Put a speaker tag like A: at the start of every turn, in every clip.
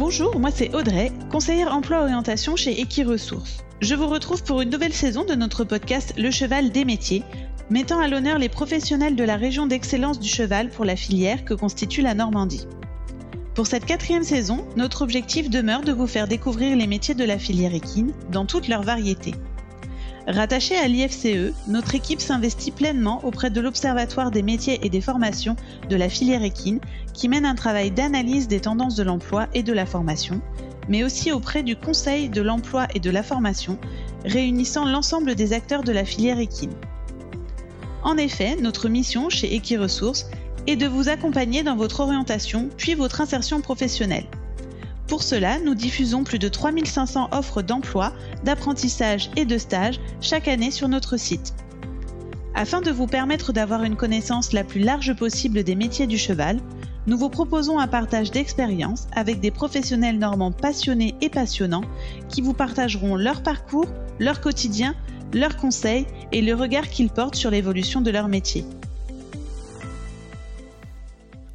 A: Bonjour, moi c'est Audrey, conseillère emploi-orientation chez Equiresources. Je vous retrouve pour une nouvelle saison de notre podcast Le Cheval des métiers, mettant à l'honneur les professionnels de la région d'excellence du cheval pour la filière que constitue la Normandie. Pour cette quatrième saison, notre objectif demeure de vous faire découvrir les métiers de la filière équine dans toutes leurs variétés. Rattachée à l'IFCE, notre équipe s'investit pleinement auprès de l'Observatoire des métiers et des formations de la filière équine, qui mène un travail d'analyse des tendances de l'emploi et de la formation, mais aussi auprès du Conseil de l'emploi et de la formation, réunissant l'ensemble des acteurs de la filière équine. En effet, notre mission chez Equiresources est de vous accompagner dans votre orientation puis votre insertion professionnelle. Pour cela, nous diffusons plus de 3500 offres d'emploi, d'apprentissage et de stage chaque année sur notre site. Afin de vous permettre d'avoir une connaissance la plus large possible des métiers du cheval, nous vous proposons un partage d'expériences avec des professionnels normands passionnés et passionnants qui vous partageront leur parcours, leur quotidien, leurs conseils et le regard qu'ils portent sur l'évolution de leur métier.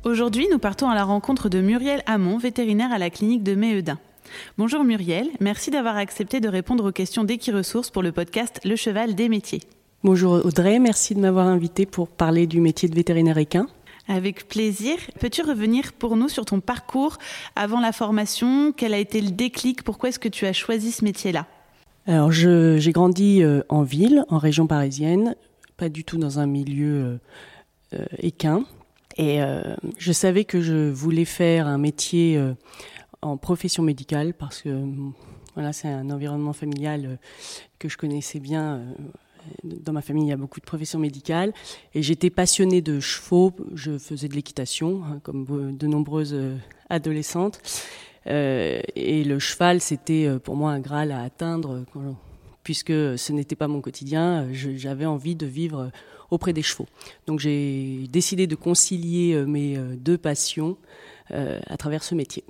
A: Aujourd'hui, nous partons à la rencontre de Muriel Hamon, vétérinaire à la clinique de Méhedin. Bonjour Muriel, merci d'avoir accepté de répondre aux questions d'Equiresources pour le podcast Le Cheval des métiers.
B: Bonjour Audrey, merci de m'avoir invité pour parler du métier de vétérinaire équin.
A: Avec plaisir. Peux-tu revenir pour nous sur ton parcours avant la formation? Quel a été le déclic? Pourquoi est-ce que tu as choisi ce métier-là?
B: Alors, j'ai grandi euh, en ville, en région parisienne, pas du tout dans un milieu euh, euh, équin. Et euh, je savais que je voulais faire un métier euh, en profession médicale parce que voilà, c'est un environnement familial euh, que je connaissais bien. Dans ma famille, il y a beaucoup de professions médicales. Et j'étais passionnée de chevaux. Je faisais de l'équitation, hein, comme de nombreuses adolescentes. et le cheval, c'était pour moi un graal à atteindre, puisque ce n'était pas mon quotidien. J'avais envie de vivre auprès des chevaux. Donc j'ai décidé de concilier euh, mes euh, deux passions euh, à travers ce métier.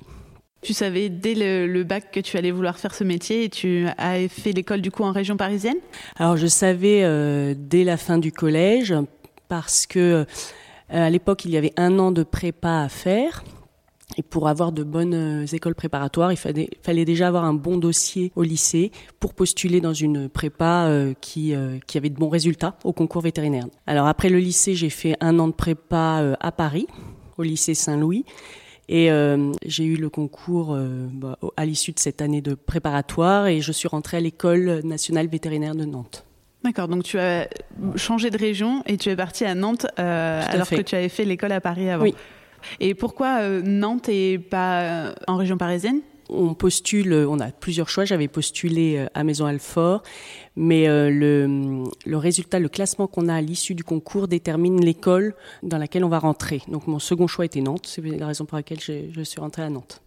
A: Tu savais dès le, bac que tu allais vouloir faire ce métier et tu as fait l'école du coup en région parisienne?
B: Alors je savais dès la fin du collège parce que à l'époque il y avait un an de prépa à faire et pour avoir de bonnes euh, écoles préparatoires, il fallait, fallait, déjà avoir un bon dossier au lycée pour postuler dans une prépa euh, qui, euh, qui avait de bons résultats au concours vétérinaire. Alors après le lycée, j'ai fait un an de prépa à Paris, au lycée Saint-Louis. Et j'ai eu le concours bah, à l'issue de cette année de préparatoire et je suis rentrée à l'école nationale vétérinaire de Nantes.
A: D'accord, donc tu as changé de région et tu es partie à Nantes alors que tu avais fait l'école à Paris avant.
B: Oui,
A: et pourquoi euh, Nantes et pas euh, en région parisienne?
B: On postule, euh, on a plusieurs choix. J'avais postulé à Maison Alfort, mais le, le résultat, le classement qu'on a à l'issue du concours détermine l'école dans laquelle on va rentrer. Donc mon second choix était Nantes, c'est la raison pour laquelle je, suis rentrée à Nantes.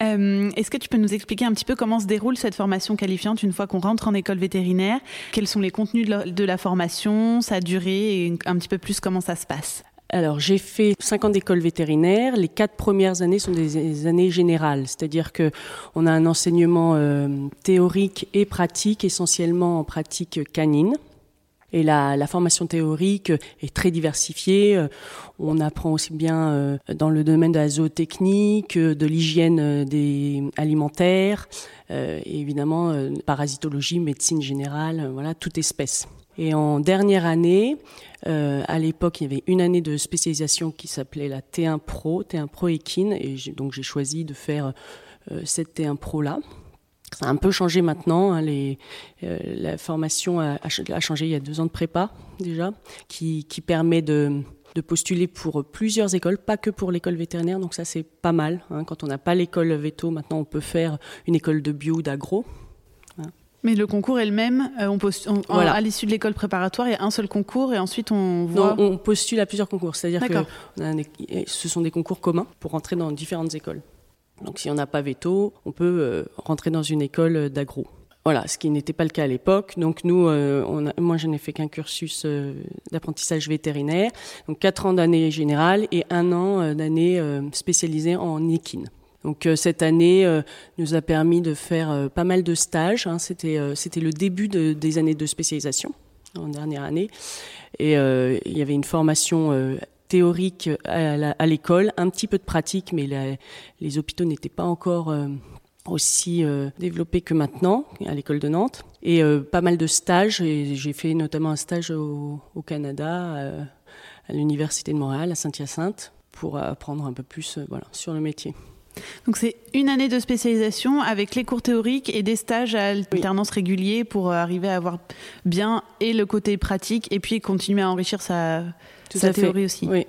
A: Est-ce que tu peux nous expliquer un petit peu comment se déroule cette formation qualifiante une fois qu'on rentre en école vétérinaire? Quels sont les contenus de la, de la formation, sa durée et un petit peu plus comment ça se passe?
B: Alors, j'ai fait cinq ans d'école vétérinaire. Les quatre premières années sont des, années générales, c'est-à-dire que on a un enseignement euh, théorique et pratique, essentiellement en pratique canine. Et la, la, formation théorique est très diversifiée. Euh, on apprend aussi bien euh, dans le domaine de la zootechnique, de l'hygiène des alimentaires, évidemment parasitologie, médecine générale, voilà, toute espèce. Et en dernière année, euh, à l'époque, il y avait une année de spécialisation qui s'appelait la T1 Pro, T1 Pro Equine, et donc j'ai choisi de faire euh, cette T1 Pro là. Ça a un peu changé maintenant. Hein, euh, la formation a, changé il y a deux ans de prépa déjà, qui, permet de, postuler pour plusieurs écoles, pas que pour l'école vétérinaire. Donc ça c'est pas mal. Hein. Quand on n'a pas l'école veto, maintenant on peut faire une école de bio d'agro.
A: Mais le concours est le même. Euh, on voilà. À l'issue de l'école préparatoire, il y a un seul concours et ensuite on voit.
B: Non, on postule à plusieurs concours. C'est-à-dire que ce sont des concours communs pour rentrer dans différentes écoles. Donc si on n'a pas veto, on peut euh, rentrer dans une école d'agro. Voilà, ce qui n'était pas le cas à l'époque. Donc nous, euh, on a, moi, je n'ai fait qu'un cursus d'apprentissage vétérinaire, donc quatre ans d'année générale et un an d'année spécialisée en équine. Donc euh, cette année euh, nous a permis de faire euh, pas mal de stages. Hein. C'était le début de, des années de spécialisation en dernière année. Et il y avait une formation théorique à l'école, un petit peu de pratique, mais les hôpitaux n'étaient pas encore aussi développés que maintenant à l'école de Nantes. Et pas mal de stages, j'ai fait notamment un stage au, Canada, à l'Université de Montréal, à Saint-Hyacinthe, pour apprendre un peu plus sur le métier.
A: Donc c'est une année de spécialisation avec les cours théoriques et des stages à alternance réguliers pour euh, arriver à avoir bien et le côté pratique et puis continuer à enrichir sa, théorie aussi.
B: Oui.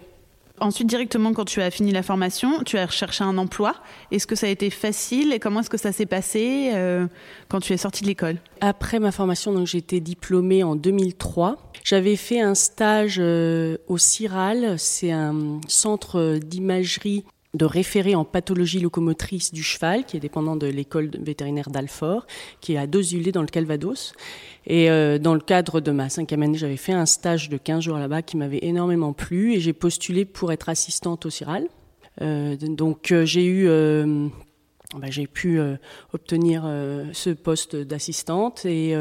A: Ensuite, directement, quand tu as fini la formation, tu as recherché un emploi. Est-ce que ça a été facile et comment est-ce que ça s'est passé euh, quand tu es sortie de l'école?
B: Après ma formation, donc j'ai été diplômée en 2003. J'avais fait un stage euh, au CIRAL, c'est un centre d'imagerie de référé en pathologie locomotrice du cheval, qui est dépendant de l'école vétérinaire d'Alfort, qui est à Dosulé dans le Calvados. Et euh, dans le cadre de ma cinquième année, j'avais fait un stage de 15 jours là-bas qui m'avait énormément plu et j'ai postulé pour être assistante au CIRAL. Euh, donc euh, j'ai eu bah, j'ai pu obtenir ce poste d'assistante et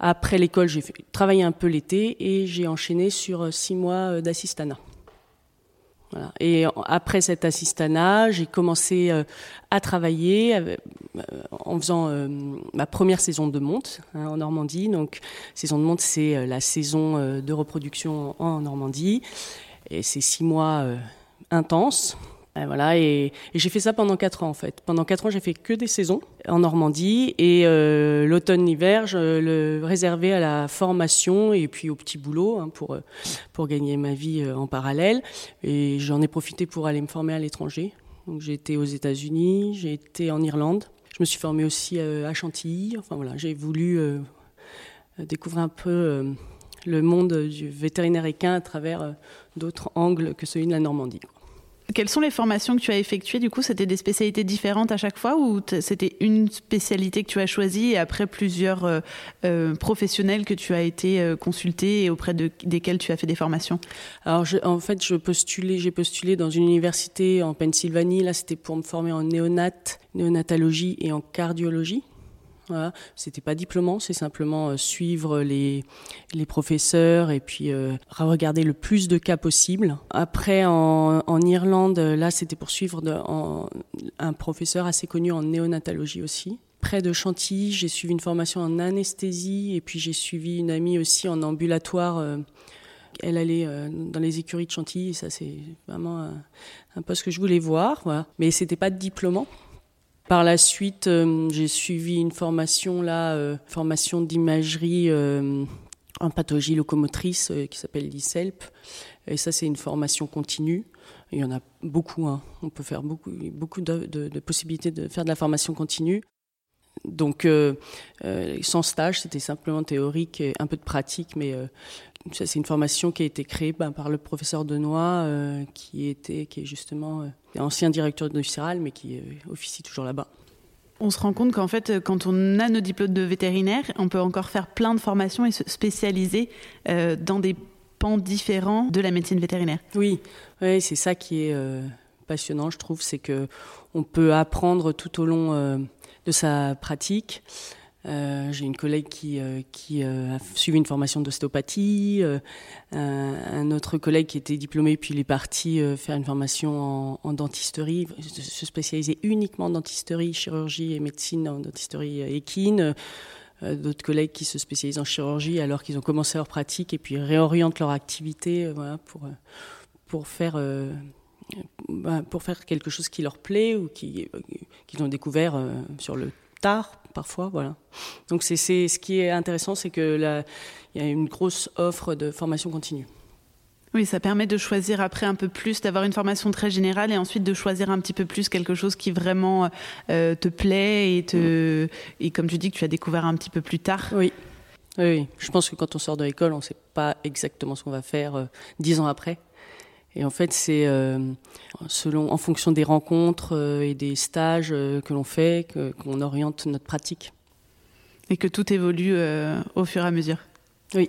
B: après l'école j'ai travaillé un peu l'été et j'ai enchaîné sur six mois d'assistanat. Et après cet assistanat, j'ai commencé euh, à travailler euh, en faisant euh, ma première saison de monte hein, en Normandie. Donc, saison de monte, c'est la saison de reproduction en Normandie. Et c'est six mois intenses. Et voilà, et, j'ai fait ça pendant quatre ans en fait. Pendant quatre ans, j'ai fait que des saisons en Normandie et euh, l'automne-hiver, je le réservais à la formation et puis au petit boulot hein, pour pour gagner ma vie euh, en parallèle. Et j'en ai profité pour aller me former à l'étranger. Donc j'ai été aux États-Unis, j'ai été en Irlande. Je me suis formée aussi euh, à Chantilly. Enfin voilà, j'ai voulu découvrir un peu le monde du vétérinaire équin à travers d'autres angles que celui de la Normandie.
A: Quelles sont les formations que tu as effectuées Du coup, c'était des spécialités différentes à chaque fois ou c'était une spécialité que tu as choisie et après plusieurs euh, euh, professionnels que tu as été euh, consulté et auprès de, desquels tu as fait des formations?
B: Alors, en fait, j'ai postulé dans une université en Pennsylvanie. Là, c'était pour me former en néonat, néonatologie et en cardiologie. Voilà. C'était pas diplômant, c'est simplement euh, suivre les, les professeurs et puis euh, regarder le plus de cas possible. Après, en, en Irlande, là, c'était pour suivre un professeur assez connu en néonatologie aussi. Près de Chantilly, j'ai suivi une formation en anesthésie et puis j'ai suivi une amie aussi en ambulatoire. Euh, elle allait dans les écuries de Chantilly, ça c'est vraiment un, un poste que je voulais voir. Voilà. Mais c'était pas de diplômant. Par la suite, euh, j'ai suivi une formation là, euh, formation d'imagerie euh, en pathologie locomotrice qui s'appelle l'ISELP. Et ça, c'est une formation continue. Il y en a beaucoup. Hein. On peut faire beaucoup, beaucoup de, de, possibilités de faire de la formation continue. Donc, sans stage, c'était simplement théorique et un peu de pratique, mais c'est une formation qui a été créée ben, par le professeur Denoy, euh, qui était, qui est justement euh, ancien directeur de CIRAL, mais qui euh, officie toujours là-bas.
A: On se rend compte qu'en fait, quand on a nos diplômes de vétérinaire, on peut encore faire plein de formations et se spécialiser dans des pans différents de la médecine vétérinaire.
B: Oui, oui c'est ça qui est passionnant, je trouve, c'est que on peut apprendre tout au long de sa pratique. Euh, j'ai une collègue qui, euh, euh, a suivi une formation d'ostéopathie, un, autre collègue qui était diplômé puis il est parti faire une formation en, dentisterie, se spécialiser uniquement en dentisterie, chirurgie et médecine en dentisterie équine. D'autres collègues qui se spécialisent en chirurgie alors qu'ils ont commencé leur pratique et puis réorientent leur activité pour, pour faire pour faire quelque chose qui leur plaît ou qu'ils qui ont découvert sur le tard parfois. Voilà. Donc c'est ce qui est intéressant, c'est que il y a une grosse offre de formation continue.
A: Oui, ça permet de choisir après un peu plus, d'avoir une formation très générale et ensuite de choisir un petit peu plus quelque chose qui vraiment euh, te plaît et, te, et comme tu dis que tu as découvert un petit peu plus tard.
B: Oui. Oui, je pense que quand on sort de l'école, on ne sait pas exactement ce qu'on va faire euh, dix ans après. Et en fait, c'est euh, selon, en fonction des rencontres euh, et des stages euh, que l'on fait, qu'on oriente notre pratique.
A: Et que tout évolue au fur et à mesure.
B: Oui.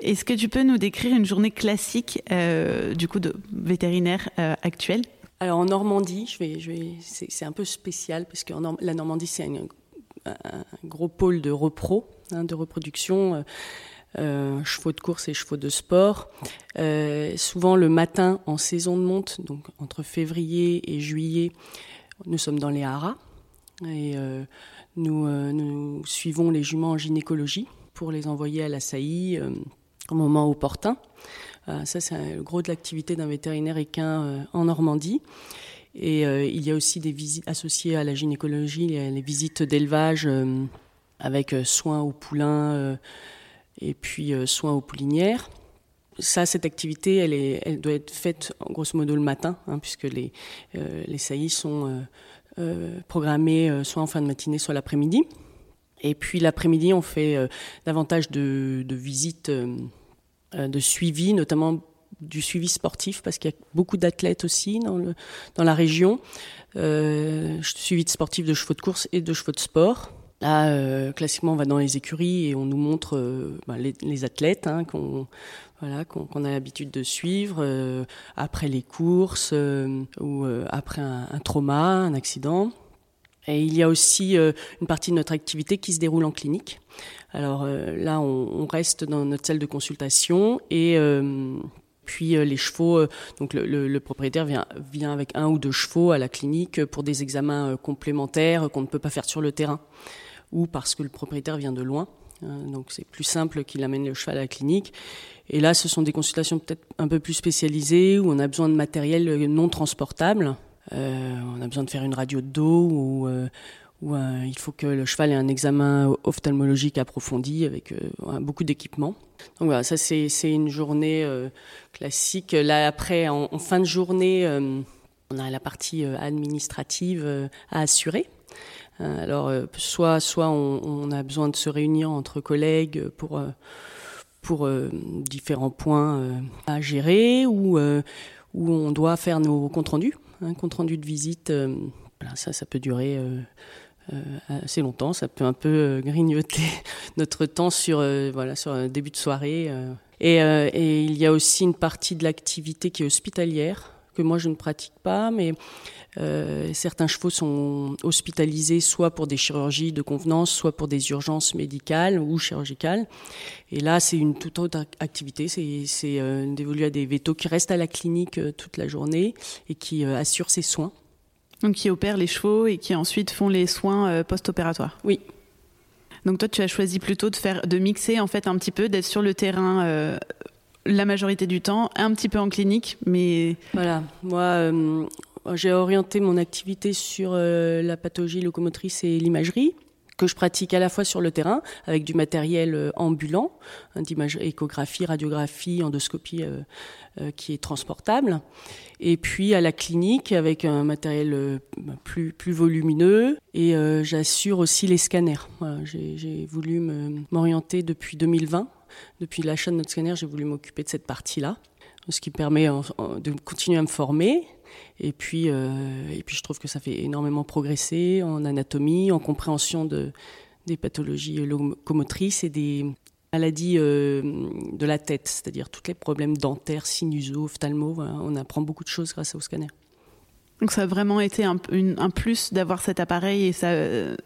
A: Est-ce que tu peux nous décrire une journée classique du coup de vétérinaire actuel
B: Alors en Normandie, je vais, je vais, c'est un peu spécial parce que la Normandie c'est un, gros pôle de repro, hein, de reproduction. Chevaux de course et chevaux de sport. souvent le matin en saison de monte, donc entre février et juillet, nous sommes dans les haras et nous, nous, suivons les juments en gynécologie pour les envoyer à la saillie au moment opportun. ça, c'est le gros de l'activité d'un vétérinaire équin en Normandie. Et euh, il y a aussi des visites associées à la gynécologie, les, visites d'élevage euh, avec euh, soins aux poulains et puis soins aux poulinières. Ça, cette activité, elle, doit être faite grosso modo le matin, hein, puisque les, les saillies sont programmées soit en fin de matinée, soit l'après-midi. Et puis l'après-midi, on fait davantage de, visites de suivi, notamment du suivi sportif parce qu'il y a beaucoup d'athlètes aussi dans, la région. Euh, suivi de sportifs de chevaux de course et de chevaux de sport. Là, euh, classiquement, on va dans les écuries et on nous montre euh, bah, les, athlètes hein, qu'on a l'habitude de suivre euh, après les courses ou après un, un, trauma, un accident. Et il y a aussi une partie de notre activité qui se déroule en clinique. Alors là, on, reste dans notre salle de consultation et puis les chevaux, donc le, propriétaire vient, avec un ou deux chevaux à la clinique pour des examens complémentaires qu'on ne peut pas faire sur le terrain, ou parce que le propriétaire vient de loin. Hein, donc c'est plus simple qu'il amène le cheval à la clinique. Et là, ce sont des consultations peut-être un peu plus spécialisées où on a besoin de matériel non transportable. on a besoin de faire une radio de dos ou euh, il faut que le cheval ait un examen ophtalmologique approfondi avec euh, beaucoup d'équipements. Donc voilà, ça c'est une journée euh, classique. Là après, en, fin de journée, on a la partie administrative à assurer. Alors soit soit on, a besoin de se réunir entre collègues pour pour différents points à gérer ou où on doit faire nos comptes rendus, hein, compte rendu de visite. Voilà, ça, ça peut durer euh, assez longtemps. Ça peut un peu euh, grignoter notre temps sur, euh, voilà, sur un début de soirée. Et, il y a aussi une partie de l'activité qui est hospitalière, que moi je ne pratique pas, mais euh, certains chevaux sont hospitalisés soit pour des chirurgies de convenance, soit pour des urgences médicales ou chirurgicales. Et là, c'est une toute autre activité. C'est euh, dévolu à des vétos qui restent à la clinique toute la journée et qui assurent ces soins.
A: Donc qui opèrent les chevaux et qui ensuite font les soins euh, post-opératoires.
B: Oui.
A: Donc toi, tu as choisi plutôt de faire, de mixer en fait un petit peu, d'être sur le terrain euh, la majorité du temps, un petit peu en clinique, mais
B: voilà. Moi, euh, j'ai orienté mon activité sur la pathologie locomotrice et l'imagerie que je pratique à la fois sur le terrain avec du matériel euh, ambulant, hein, d'image échographie, radiographie, endoscopie euh, euh, qui est transportable, et puis à la clinique avec un matériel plus plus volumineux. Et j'assure aussi les scanners. j'ai voulu m'orienter depuis 2020, depuis l'achat de notre scanner, j'ai voulu m'occuper de cette partie-là, ce qui permet de continuer à me former et puis, euh, et puis je trouve que ça fait énormément progresser en anatomie, en compréhension de, des pathologies locomotrices et des maladies euh, de la tête, c'est-à-dire tous les problèmes dentaires, sinusaux, ophtalmo. on apprend beaucoup de choses grâce au scanner.
A: Donc ça a vraiment été un, un plus d'avoir cet appareil et ça,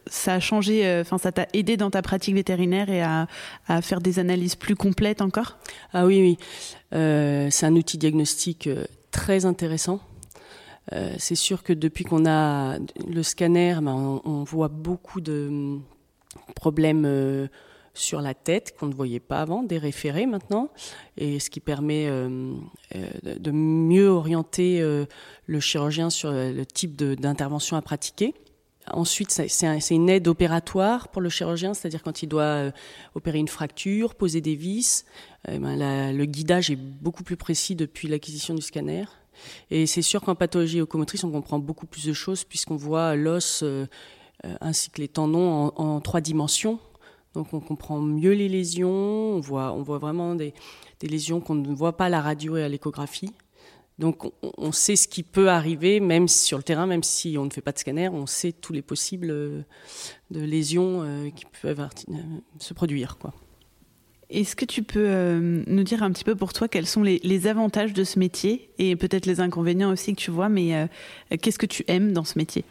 A: ça a changé, euh, enfin ça t'a aidé dans ta pratique vétérinaire et à, à, faire des analyses plus complètes encore?
B: Ah oui, oui. C'est un outil diagnostique très intéressant euh, c'est sûr que depuis qu'on a le scanner, ben, on, voit beaucoup de hum, problèmes euh, sur la tête qu'on ne voyait pas avant, des référés maintenant, et ce qui permet euh, de mieux orienter le chirurgien sur le type d'intervention à pratiquer. Ensuite, c'est une aide opératoire pour le chirurgien, c'est-à-dire quand il doit opérer une fracture, poser des vis, ben, le guidage est beaucoup plus précis depuis l'acquisition du scanner. Et c'est sûr qu'en pathologie locomotrice, on comprend beaucoup plus de choses puisqu'on voit l'os euh, euh, ainsi que les tendons en, trois dimensions. Donc on comprend mieux les lésions, on voit, on voit vraiment des, lésions qu'on ne voit pas à la radio et à l'échographie. Donc on, sait ce qui peut arriver, même sur le terrain, même si on ne fait pas de scanner, on sait tous les possibles euh, de lésions qui peuvent se produire.
A: Est-ce que tu peux euh, nous dire un petit peu pour toi quels sont les, avantages de ce métier et peut-être les inconvénients aussi que tu vois, mais euh, qu'est-ce que tu aimes dans ce métier?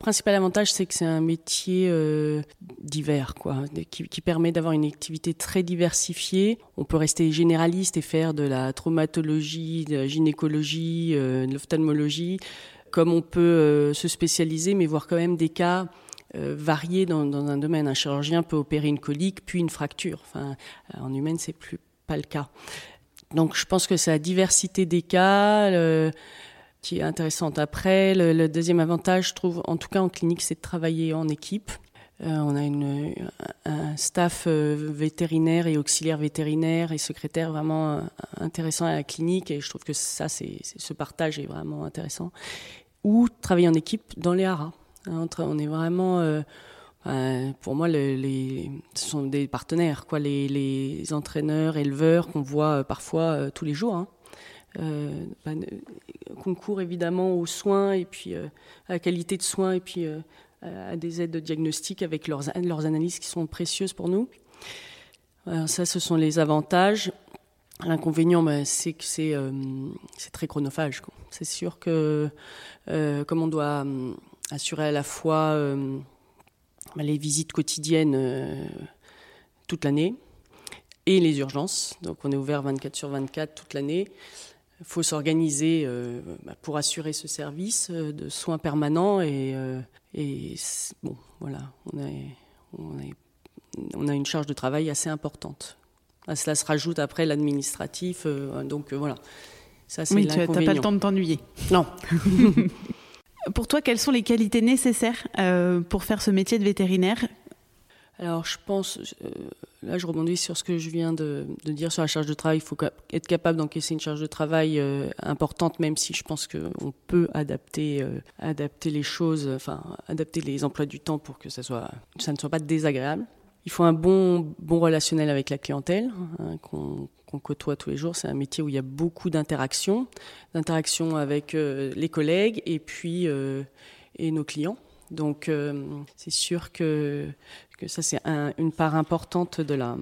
B: Principal avantage, c'est que c'est un métier euh, divers, quoi, qui, permet d'avoir une activité très diversifiée. On peut rester généraliste et faire de la traumatologie, de la gynécologie, de l'ophtalmologie, comme on peut se spécialiser, mais voir quand même des cas euh, variés dans, un domaine. Un chirurgien peut opérer une colique, puis une fracture. Enfin, en humaine, c'est plus pas le cas. Donc, je pense que c'est la diversité des cas. Qui est intéressante. Après, le, deuxième avantage, je trouve, en tout cas en clinique, c'est de travailler en équipe. Euh, on a un staff euh, vétérinaire et auxiliaire vétérinaire et secrétaire vraiment euh, intéressant à la clinique et je trouve que ça, ce partage est vraiment intéressant. Ou travailler en équipe dans les haras. Hein, on est vraiment, pour moi, les, ce sont des partenaires, quoi, les, entraîneurs, éleveurs qu'on voit parfois tous les jours. Hein. Euh, bah, concours évidemment aux soins et puis euh, à la qualité de soins et puis euh, à des aides de diagnostic avec leurs, analyses qui sont précieuses pour nous. ça, ce sont les avantages. L'inconvénient, bah, c'est que c'est c'est très chronophage. C'est sûr que comme on doit assurer à la fois bah, les visites quotidiennes toute l'année et les urgences, donc on est ouvert 24 sur 24 toute l'année, il faut s'organiser euh, bah, pour assurer ce service euh, de soins permanents et, euh, et bon, voilà, on a, on, a, on a, une charge de travail assez importante. À cela se rajoute après l'administratif, donc voilà.
A: Ça, oui, tu n'as pas le temps de t'ennuyer.
B: Non.
A: pour toi, quelles sont les qualités nécessaires pour faire ce métier de vétérinaire?
B: Alors, je pense, euh, là, je rebondis sur ce que je viens de, dire sur la charge de travail. Il faut être capable d'encaisser une charge de travail euh, importante, même si je pense qu'on peut adapter, euh, adapter les choses, enfin, adapter les emplois du temps pour que ça, ne soit pas désagréable. Il faut un bon, bon relationnel avec la clientèle hein, côtoie tous les jours. C'est un métier où il y a beaucoup d'interactions, d'interactions avec les collègues et puis et nos clients. Donc c'est sûr que ça c'est une part importante de la,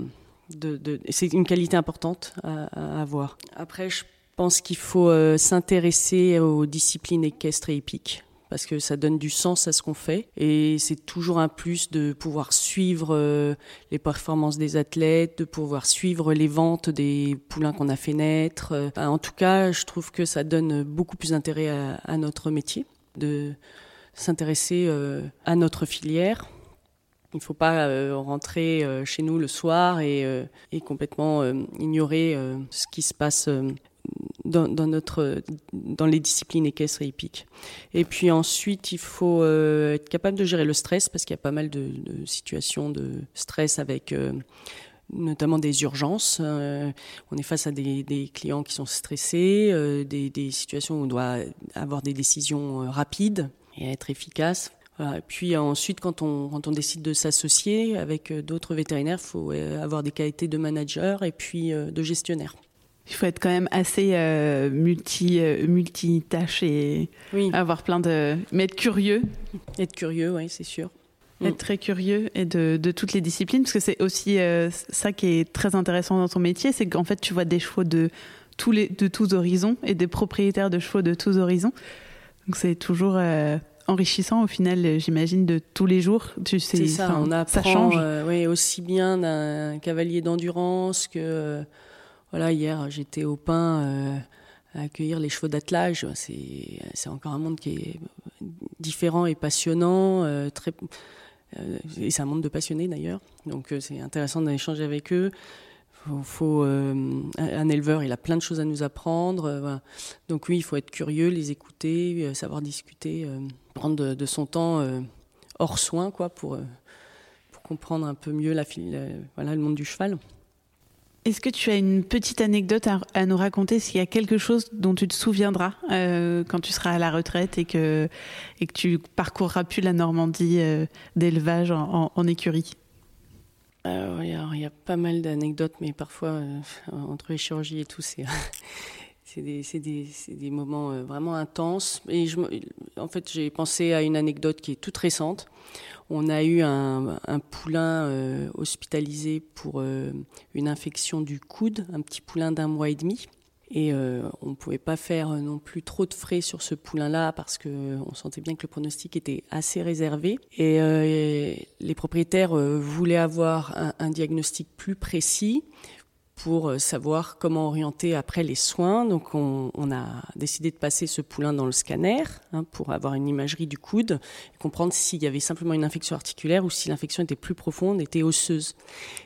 B: de, c'est une qualité importante à, avoir. Après, je pense qu'il faut euh, s'intéresser aux disciplines équestres et hippiques parce que ça donne du sens à ce qu'on fait et c'est toujours un plus de pouvoir suivre euh, les performances des athlètes, de pouvoir suivre les ventes des poulains qu'on a fait naître. Euh, en tout cas, je trouve que ça donne beaucoup plus d'intérêt à, notre métier de s'intéresser à notre filière il ne faut pas euh, rentrer euh, chez nous le soir et, euh, complètement ignorer ce qui se passe dans, notre, dans les disciplines équestres et hippiques. Et puis ensuite, il faut être capable de gérer le stress parce qu'il y a pas mal de, situations de stress avec notamment des urgences. on est face à des, clients qui sont stressés, des, situations où on doit avoir des décisions rapides et être efficace. Et puis ensuite, quand on, quand on décide de s'associer avec euh, d'autres vétérinaires, il faut euh, avoir des qualités de manager et puis euh, de gestionnaire.
A: Il faut être quand même assez multi, multitâche et avoir plein de. Mais être curieux.
B: Être curieux, oui, c'est sûr.
A: Mm. Être très curieux et de, de, toutes les disciplines, parce que c'est aussi ça qui est très intéressant dans ton métier, c'est qu'en fait, tu vois des chevaux de tous, les, de tous horizons et des propriétaires de chevaux de tous horizons. Donc c'est toujours enrichissant au final, j'imagine, de tous les jours.
B: Tu sais, ça, on apprend, ça change. Euh, aussi bien d'un cavalier d'endurance que, euh, voilà, hier j'étais au pain euh, à accueillir les chevaux d'attelage. C'est, encore un monde qui est différent et passionnant, très, et c'est un monde de passionnés d'ailleurs. Donc c'est intéressant d'échanger avec eux faut, euh, un éleveur, il a plein de choses à nous apprendre. Euh, Donc oui, il faut être curieux, les écouter, euh, savoir discuter, prendre de, son temps hors soin, quoi, pour, comprendre un peu mieux le monde du cheval.
A: Est-ce que tu as une petite anecdote à, nous raconter? S'il y a quelque chose dont tu te souviendras quand tu seras à la retraite et que, et que tu parcourras plus la Normandie d'élevage en écurie?
B: Euh, il y a pas mal d'anecdotes, mais parfois, euh, entre les chirurgies et tout, c'est des, des, moments euh, vraiment intenses. Et en fait, j'ai pensé à une anecdote qui est toute récente. On a eu un, poulain hospitalisé pour une infection du coude, un petit poulain d'un mois et demi. Et on ne pouvait pas faire non plus trop de frais sur ce poulain-là parce qu'on sentait bien que le pronostic était assez réservé. Et, les propriétaires voulaient avoir un diagnostic plus précis pour euh, savoir comment orienter après les soins. Donc on, a décidé de passer ce poulain dans le scanner hein, pour avoir une imagerie du coude et comprendre s'il y avait simplement une infection articulaire ou si l'infection était plus profonde, était osseuse.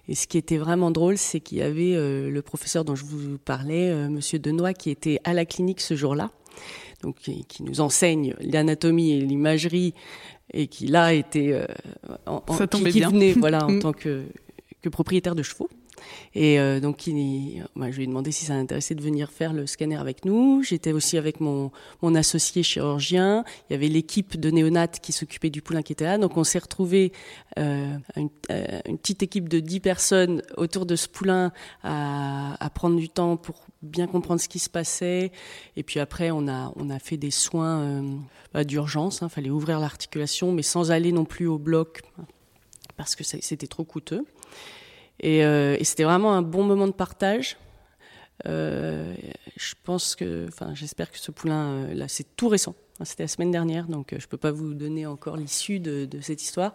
B: Et ce qui était vraiment drôle, c'est qu'il y avait euh, le professeur dont je vous parlais, euh, Monsieur Denoy, qui était à la clinique ce jour-là. Donc, qui, nous enseigne l'anatomie et l'imagerie, et qui là était
A: en, qui,
B: venait voilà en mm. tant que, que propriétaire de chevaux. Et euh, donc, bah, je lui ai demandé si ça l'intéressait de venir faire le scanner avec nous. J'étais aussi avec mon, associé chirurgien. Il y avait l'équipe de néonates qui s'occupait du poulain qui était là. Donc, on s'est retrouvé euh, une, euh, une, petite équipe de 10 personnes autour de ce poulain à, prendre du temps pour bien comprendre ce qui se passait. Et puis après, on a, fait des soins bah, d'urgence. Il hein. fallait ouvrir l'articulation, mais sans aller non plus au bloc parce que c'était trop coûteux. Euh, et, c'était vraiment un bon moment de partage. Euh, je pense que, enfin, j'espère que ce poulain, euh, là, c'est tout récent. Hein, c'était la semaine dernière, donc je ne peux pas vous donner encore l'issue de, cette histoire.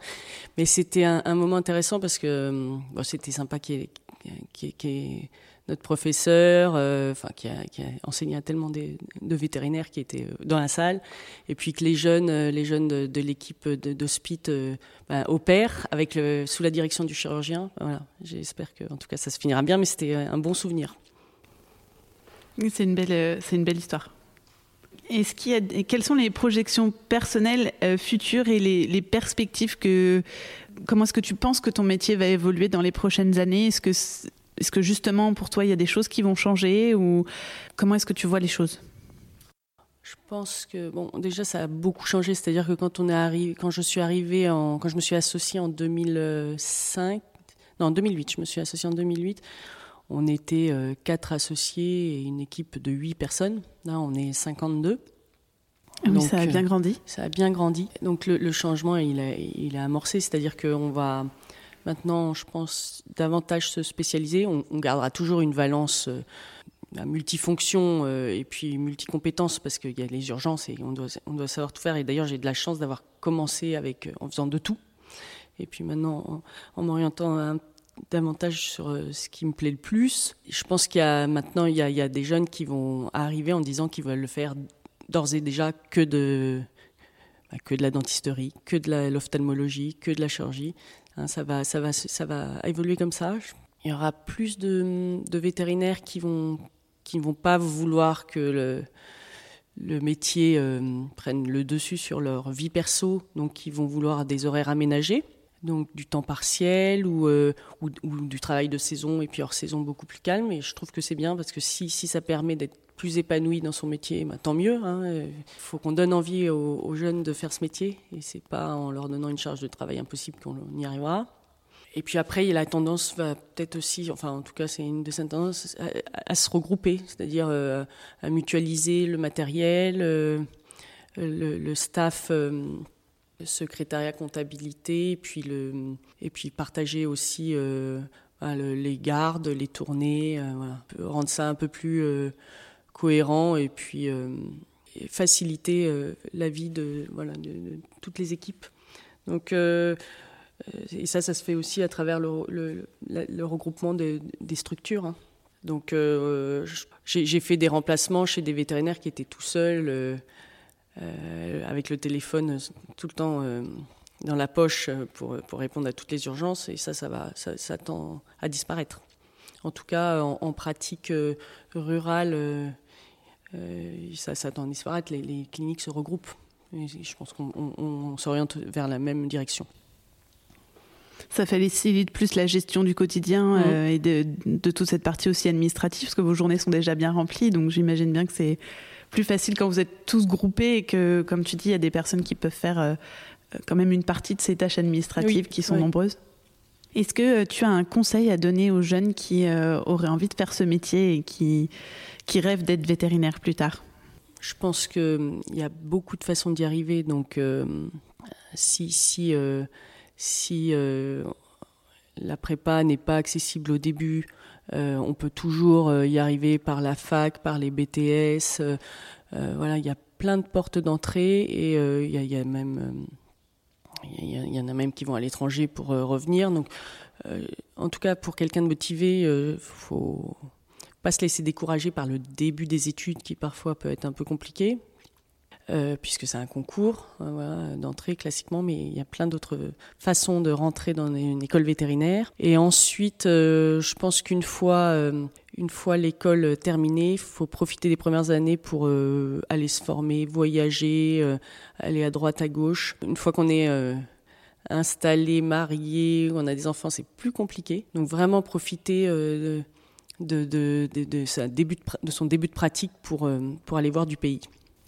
B: Mais c'était un, moment intéressant parce que c'était sympa qu'il y ait, notre professeur, euh, enfin qui, a, qui, enseigné à tellement de, vétérinaires qui étaient euh, dans la salle, et puis que les jeunes, euh, les jeunes de, l'équipe d'hospice ben, opèrent avec sous la direction du chirurgien. Voilà, j'espère que en tout cas ça se finira bien, mais c'était un bon souvenir.
A: C'est une belle, c'est une belle histoire. Est-ce qu'il y a, quelles sont les projections personnelles futures et les, les, perspectives que comment est-ce que tu penses que ton métier va évoluer dans les prochaines années? Est-ce que est-ce que justement pour toi il y a des choses qui vont changer ou comment est-ce que tu vois les choses?
B: Je pense que bon déjà ça a beaucoup changé, c'est-à-dire que quand on est arrivé, quand je suis arrivée en, quand je me suis associée en 2005, non en 2008, je me suis associée en 2008. On était euh, quatre associés et une équipe de huit personnes. Là, on est 52.
A: Ah oui, ça a bien grandi.
B: Euh, ça a bien grandi. Donc le, changement, il a, il a amorcé, c'est-à-dire qu'on va Maintenant, je pense davantage se spécialiser. On, gardera toujours une valence euh, multifonction euh, et puis multicompétence parce qu'il y a les urgences et on doit, savoir tout faire. Et d'ailleurs, j'ai de la chance d'avoir commencé avec, euh, en faisant de tout. Et puis maintenant, en, m'orientant davantage sur ce qui me plaît le plus. Je pense qu'il y a maintenant, il y a des jeunes qui vont arriver en disant qu'ils veulent le faire d'ores et déjà que de bah, que de la dentisterie, que de l'ophtalmologie, que de la chirurgie. Hein, ça, va, ça, va, ça va évoluer comme ça. Il y aura plus de, vétérinaires qui vont qui ne vont pas vouloir que le, métier euh, prenne le dessus sur leur vie perso, donc qui vont vouloir des horaires aménagés, donc du temps partiel ou, euh, ou, du travail de saison et puis hors saison beaucoup plus calme. Et je trouve que c'est bien parce que si ça permet d'être plus épanoui dans son métier, bah, tant mieux. Hein. Il faut qu'on donne envie aux, jeunes de faire ce métier, et c'est pas en leur donnant une charge de travail impossible qu'on y arrivera. Et puis après, la tendance va peut-être aussi, enfin en tout cas c'est une de ces tendances, à, se regrouper, c'est-à-dire euh, à mutualiser le matériel, euh, le, staff, euh, secrétariat, comptabilité, et puis, le, et puis partager aussi les gardes, les tournées, rendre ça un peu plus cohérent et puis euh, faciliter euh, la vie de, voilà, toutes les équipes. Donc, euh, et ça, ça se fait aussi à travers le, le, regroupement des structures. Hein. Donc, j'ai fait des remplacements chez des vétérinaires qui étaient tout seuls, avec le téléphone tout le temps dans la poche pour, pour, répondre à toutes les urgences. Et ça, ça, va, ça, ça tend à disparaître. En tout cas, en, pratique rurale, euh, ça, ça tend à disparaître, les, cliniques se regroupent. je pense qu'on s'oriente vers la même direction.
A: Ça facilite plus la gestion du quotidien mmh. euh, et de, toute cette partie aussi administrative, parce que vos journées sont déjà bien remplies. Donc j'imagine bien que c'est plus facile quand vous êtes tous groupés et que, comme tu dis, il y a des personnes qui peuvent faire euh, quand même une partie de ces tâches administratives qui sont nombreuses. Est-ce que tu as un conseil à donner aux jeunes qui auraient envie de faire ce métier et qui, qui rêvent d'être vétérinaire plus tard?
B: Je pense qu'il hum, y a beaucoup de façons d'y arriver. Donc, euh, si, si, euh, si euh, la prépa n'est pas accessible au début, on peut toujours y arriver par la fac, par les BTS. voilà, il y a plein de portes d'entrée et il y, a, même il y, en a même qui vont à l'étranger pour revenir. Donc, en tout cas, pour quelqu'un de motivé, il faut pas se laisser décourager par le début des études qui parfois peut être un peu compliqué. Euh, puisque c'est un concours euh, d'entrée classiquement, mais il y a plein d'autres façons de rentrer dans une école vétérinaire. Et ensuite, euh, je pense qu'une fois, fois l'école terminée, il faut profiter des premières années pour aller se former, voyager, aller à droite, à gauche. Une fois qu'on est installé, marié, on a des enfants, c'est plus compliqué. Donc vraiment profiter de, de, son début de pratique pour, pour aller voir du pays.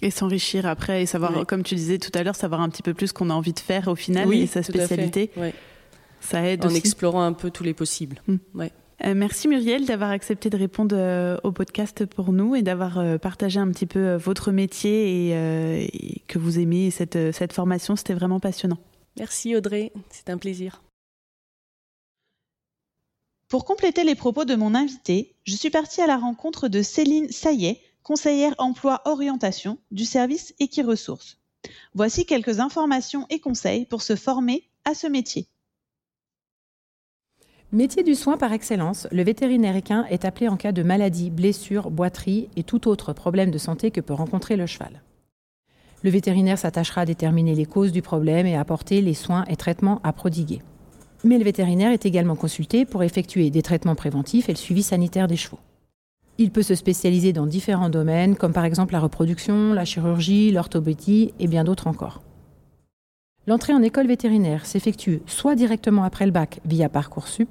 A: Et s'enrichir après et savoir, comme tu disais tout à l'heure, savoir un petit peu plus ce qu'on a envie de faire au final et sa spécialité. Ça aide
B: en explorant un peu tous les possibles.
A: Euh, merci Muriel d'avoir accepté de répondre euh, au podcast pour nous et d'avoir euh, partagé un petit peu votre métier et, que vous aimez cette, cette formation. C'était vraiment passionnant.
B: Merci Audrey, c'est un plaisir.
A: Pour compléter les propos de mon invité, je suis partie à la rencontre de Céline Saillet, conseillère emploi-orientation du service Equiresources. Voici quelques informations et conseils pour se former à ce métier.
C: Métier du soin par excellence, le vétérinaire équin est appelé en cas de maladie, blessure, boiterie et tout autre problème de santé que peut rencontrer le cheval. Le vétérinaire s'attachera à déterminer les causes du problème et à apporter les soins et traitements à prodiguer. Mais le vétérinaire est également consulté pour effectuer des traitements préventifs et le suivi sanitaire des chevaux. Il peut se spécialiser dans différents domaines, comme par exemple la reproduction, la chirurgie, l'orthopédie et bien d'autres encore. L'entrée en école vétérinaire s'effectue soit directement après le bac via Parcoursup,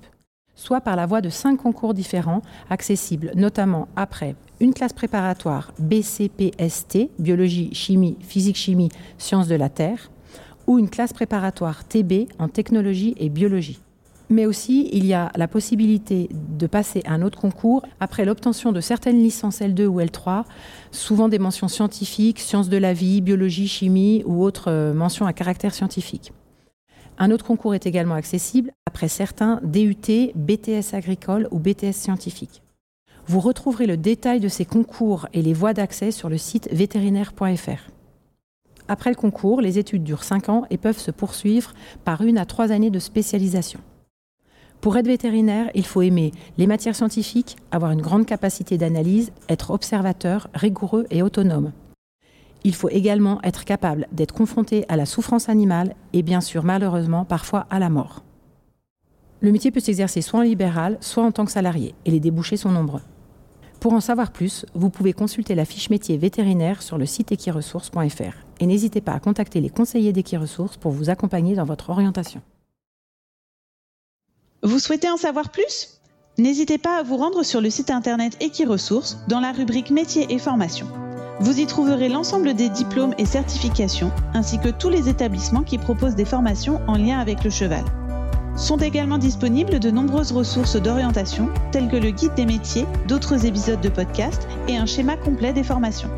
C: soit par la voie de cinq concours différents, accessibles notamment après une classe préparatoire BCPST, biologie, chimie, physique-chimie, sciences de la Terre, ou une classe préparatoire TB en technologie et biologie mais aussi il y a la possibilité de passer à un autre concours après l'obtention de certaines licences L2 ou L3, souvent des mentions scientifiques, sciences de la vie, biologie, chimie ou autres euh, mentions à caractère scientifique. Un autre concours est également accessible après certains DUT, BTS agricole ou BTS scientifique. Vous retrouverez le détail de ces concours et les voies d'accès sur le site vétérinaire.fr. Après le concours, les études durent 5 ans et peuvent se poursuivre par une à trois années de spécialisation. Pour être vétérinaire, il faut aimer les matières scientifiques, avoir une grande capacité d'analyse, être observateur, rigoureux et autonome. Il faut également être capable d'être confronté à la souffrance animale et bien sûr malheureusement parfois à la mort. Le métier peut s'exercer soit en libéral, soit en tant que salarié, et les débouchés sont nombreux. Pour en savoir plus, vous pouvez consulter la fiche métier vétérinaire sur le site equiresources.fr et n'hésitez pas à contacter les conseillers d'Equiresources pour vous accompagner dans votre orientation.
A: Vous souhaitez en savoir plus? N'hésitez pas à vous rendre sur le site internet Equiresources dans la rubrique Métiers et formations. Vous y trouverez l'ensemble des diplômes et certifications, ainsi que tous les établissements qui proposent des formations en lien avec le cheval. Sont également disponibles de nombreuses ressources d'orientation, telles que le guide des métiers, d'autres épisodes de podcast et un schéma complet des formations.